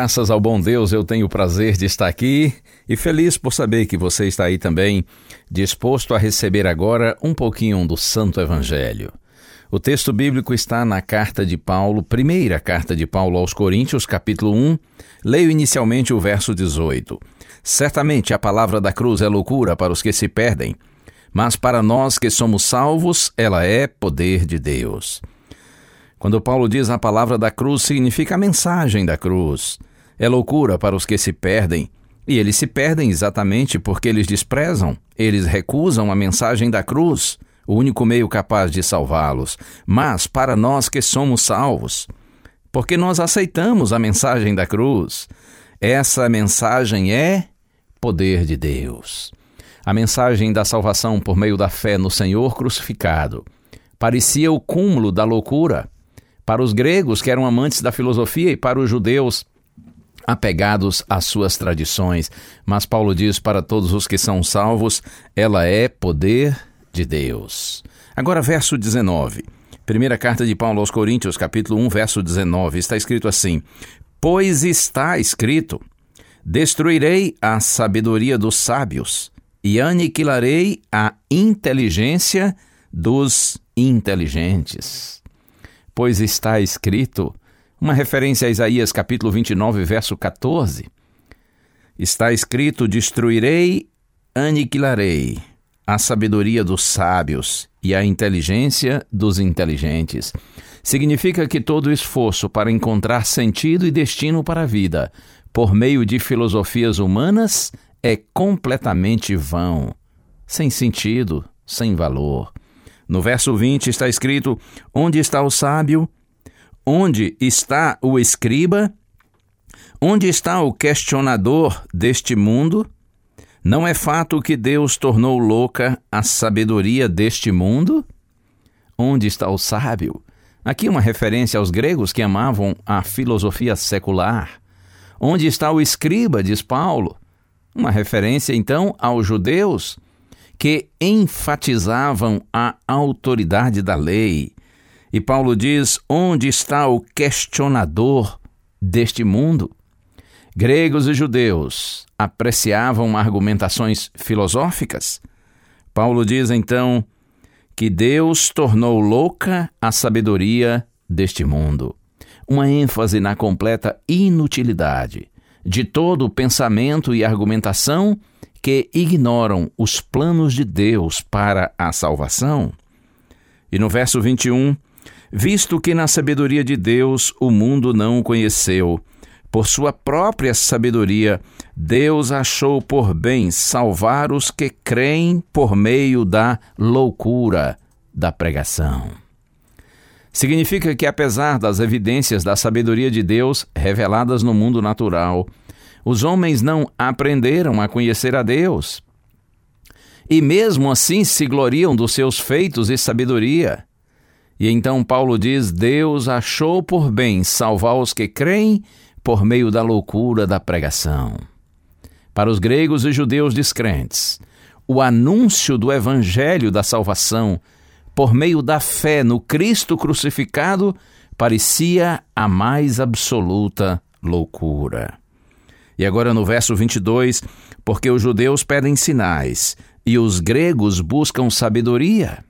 Graças ao bom Deus, eu tenho o prazer de estar aqui e feliz por saber que você está aí também, disposto a receber agora um pouquinho do Santo Evangelho. O texto bíblico está na carta de Paulo, primeira carta de Paulo aos Coríntios, capítulo 1. Leio inicialmente o verso 18. Certamente a palavra da cruz é loucura para os que se perdem, mas para nós que somos salvos, ela é poder de Deus. Quando Paulo diz a palavra da cruz, significa a mensagem da cruz. É loucura para os que se perdem. E eles se perdem exatamente porque eles desprezam, eles recusam a mensagem da cruz, o único meio capaz de salvá-los. Mas para nós que somos salvos, porque nós aceitamos a mensagem da cruz, essa mensagem é poder de Deus. A mensagem da salvação por meio da fé no Senhor crucificado parecia o cúmulo da loucura para os gregos, que eram amantes da filosofia, e para os judeus, apegados às suas tradições. Mas Paulo diz para todos os que são salvos, ela é poder de Deus. Agora, verso 19. Primeira carta de Paulo aos Coríntios, capítulo 1, verso 19, está escrito assim: Pois está escrito: Destruirei a sabedoria dos sábios e aniquilarei a inteligência dos inteligentes pois está escrito, uma referência a Isaías capítulo 29, verso 14. Está escrito: Destruirei, aniquilarei a sabedoria dos sábios e a inteligência dos inteligentes. Significa que todo esforço para encontrar sentido e destino para a vida por meio de filosofias humanas é completamente vão, sem sentido, sem valor. No verso 20 está escrito: Onde está o sábio? Onde está o escriba? Onde está o questionador deste mundo? Não é fato que Deus tornou louca a sabedoria deste mundo? Onde está o sábio? Aqui uma referência aos gregos que amavam a filosofia secular. Onde está o escriba, diz Paulo? Uma referência então aos judeus que enfatizavam a autoridade da lei. E Paulo diz: onde está o questionador deste mundo? Gregos e judeus apreciavam argumentações filosóficas. Paulo diz então que Deus tornou louca a sabedoria deste mundo. Uma ênfase na completa inutilidade de todo o pensamento e argumentação que ignoram os planos de Deus para a salvação. E no verso 21, visto que na sabedoria de Deus o mundo não o conheceu, por sua própria sabedoria, Deus achou por bem salvar os que creem por meio da loucura da pregação. Significa que, apesar das evidências da sabedoria de Deus reveladas no mundo natural, os homens não aprenderam a conhecer a Deus. E mesmo assim se gloriam dos seus feitos e sabedoria. E então Paulo diz: Deus achou por bem salvar os que creem por meio da loucura da pregação. Para os gregos e judeus descrentes, o anúncio do evangelho da salvação por meio da fé no Cristo crucificado parecia a mais absoluta loucura. E agora no verso 22, porque os judeus pedem sinais e os gregos buscam sabedoria.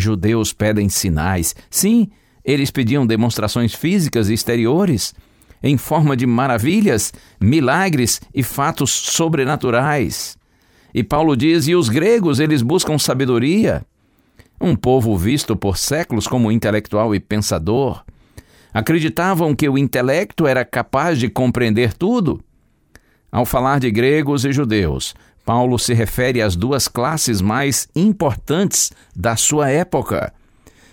Judeus pedem sinais. Sim, eles pediam demonstrações físicas e exteriores em forma de maravilhas, milagres e fatos sobrenaturais. E Paulo diz: e os gregos, eles buscam sabedoria. Um povo visto por séculos como intelectual e pensador. Acreditavam que o intelecto era capaz de compreender tudo. Ao falar de gregos e judeus, Paulo se refere às duas classes mais importantes da sua época.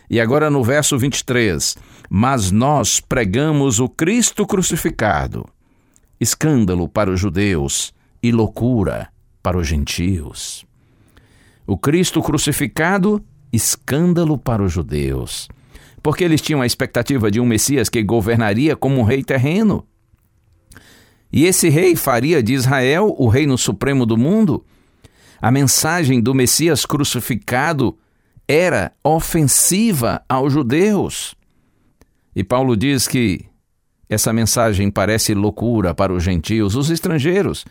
E agora no verso 23: Mas nós pregamos o Cristo crucificado, escândalo para os judeus e loucura para os gentios. O Cristo crucificado, escândalo para os judeus, porque eles tinham a expectativa de um Messias que governaria como um rei terreno. E esse rei faria de Israel o reino supremo do mundo. A mensagem do Messias crucificado era ofensiva aos judeus. E Paulo diz que essa mensagem parece loucura para os gentios, os estrangeiros,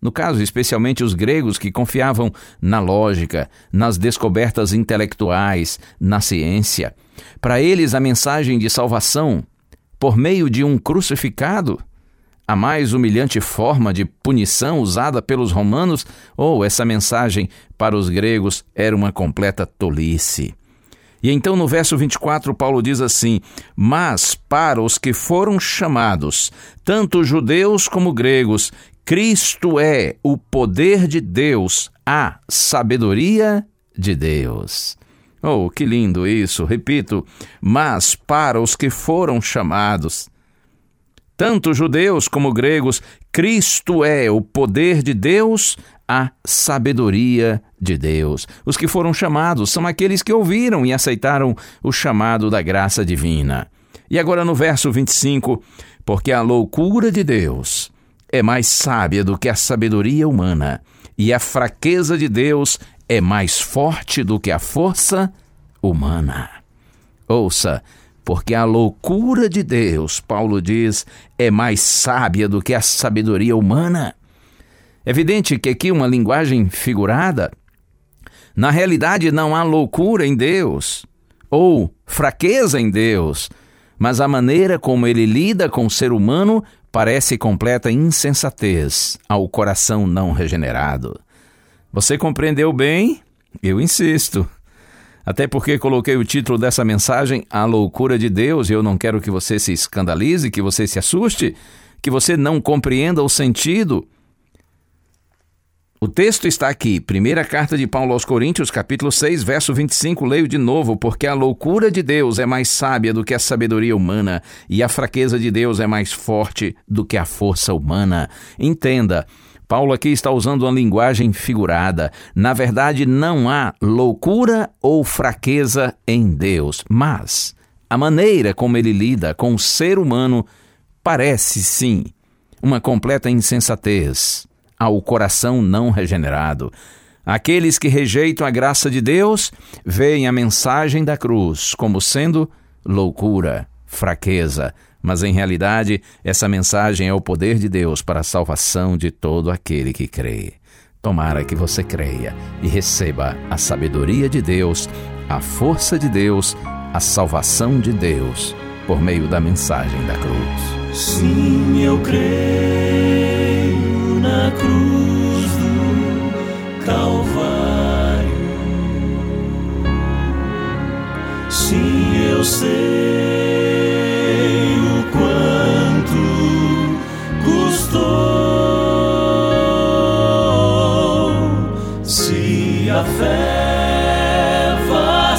no caso, especialmente os gregos que confiavam na lógica, nas descobertas intelectuais, na ciência. Para eles, a mensagem de salvação, por meio de um crucificado, a mais humilhante forma de punição usada pelos romanos, ou essa mensagem para os gregos era uma completa tolice. E então no verso 24, Paulo diz assim: Mas para os que foram chamados, tanto judeus como gregos, Cristo é o poder de Deus, a sabedoria de Deus. Oh, que lindo isso! Repito, mas para os que foram chamados, tanto judeus como gregos, Cristo é o poder de Deus, a sabedoria de Deus. Os que foram chamados são aqueles que ouviram e aceitaram o chamado da graça divina. E agora no verso 25, porque a loucura de Deus é mais sábia do que a sabedoria humana, e a fraqueza de Deus é mais forte do que a força humana. Ouça, porque a loucura de Deus, Paulo diz, é mais sábia do que a sabedoria humana. É evidente que aqui uma linguagem figurada. Na realidade, não há loucura em Deus ou fraqueza em Deus, mas a maneira como ele lida com o ser humano parece completa insensatez ao coração não regenerado. Você compreendeu bem? Eu insisto. Até porque coloquei o título dessa mensagem A Loucura de Deus e eu não quero que você se escandalize, que você se assuste, que você não compreenda o sentido. O texto está aqui, primeira carta de Paulo aos Coríntios, capítulo 6, verso 25, leio de novo, porque a loucura de Deus é mais sábia do que a sabedoria humana, e a fraqueza de Deus é mais forte do que a força humana. Entenda, Paulo aqui está usando uma linguagem figurada. Na verdade, não há loucura ou fraqueza em Deus, mas a maneira como ele lida com o ser humano parece sim uma completa insensatez ao coração não regenerado. Aqueles que rejeitam a graça de Deus veem a mensagem da cruz como sendo loucura, fraqueza, mas em realidade, essa mensagem é o poder de Deus para a salvação de todo aquele que crê. Tomara que você creia e receba a sabedoria de Deus, a força de Deus, a salvação de Deus por meio da mensagem da cruz. Sim, eu creio na cruz do Calvário. Sim, eu sei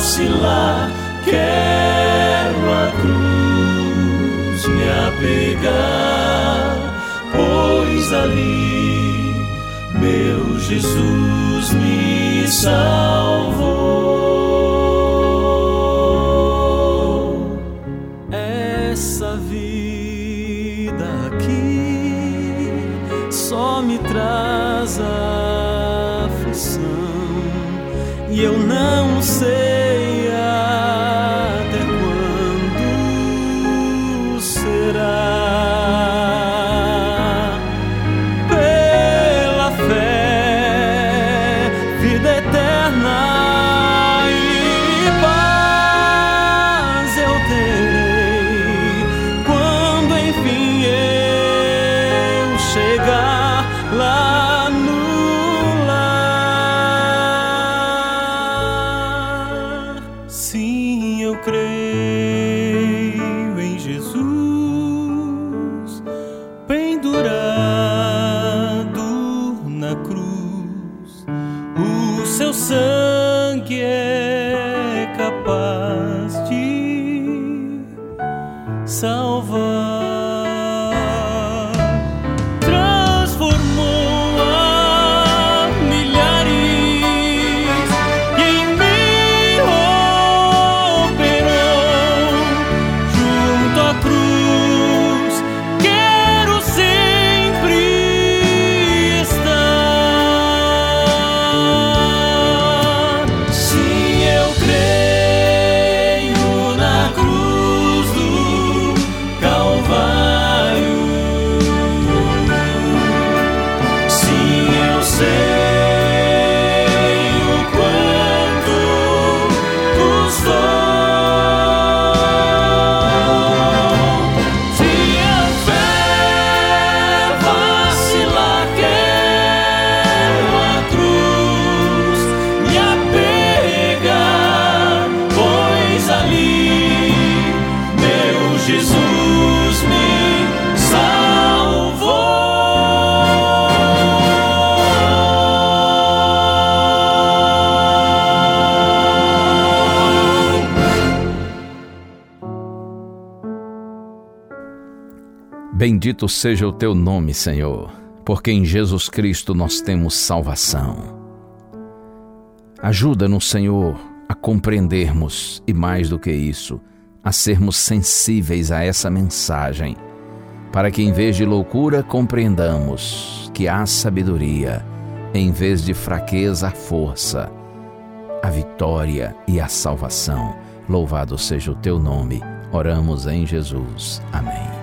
vacilar, quero a cruz me apegar, pois ali meu Jesus me salvou. Essa vida aqui só me traz aflição e eu não sei quiero. Bendito seja o teu nome, Senhor, porque em Jesus Cristo nós temos salvação. Ajuda-nos, Senhor, a compreendermos e, mais do que isso, a sermos sensíveis a essa mensagem, para que, em vez de loucura, compreendamos que há sabedoria, em vez de fraqueza, a força, a vitória e a salvação. Louvado seja o teu nome. Oramos em Jesus. Amém.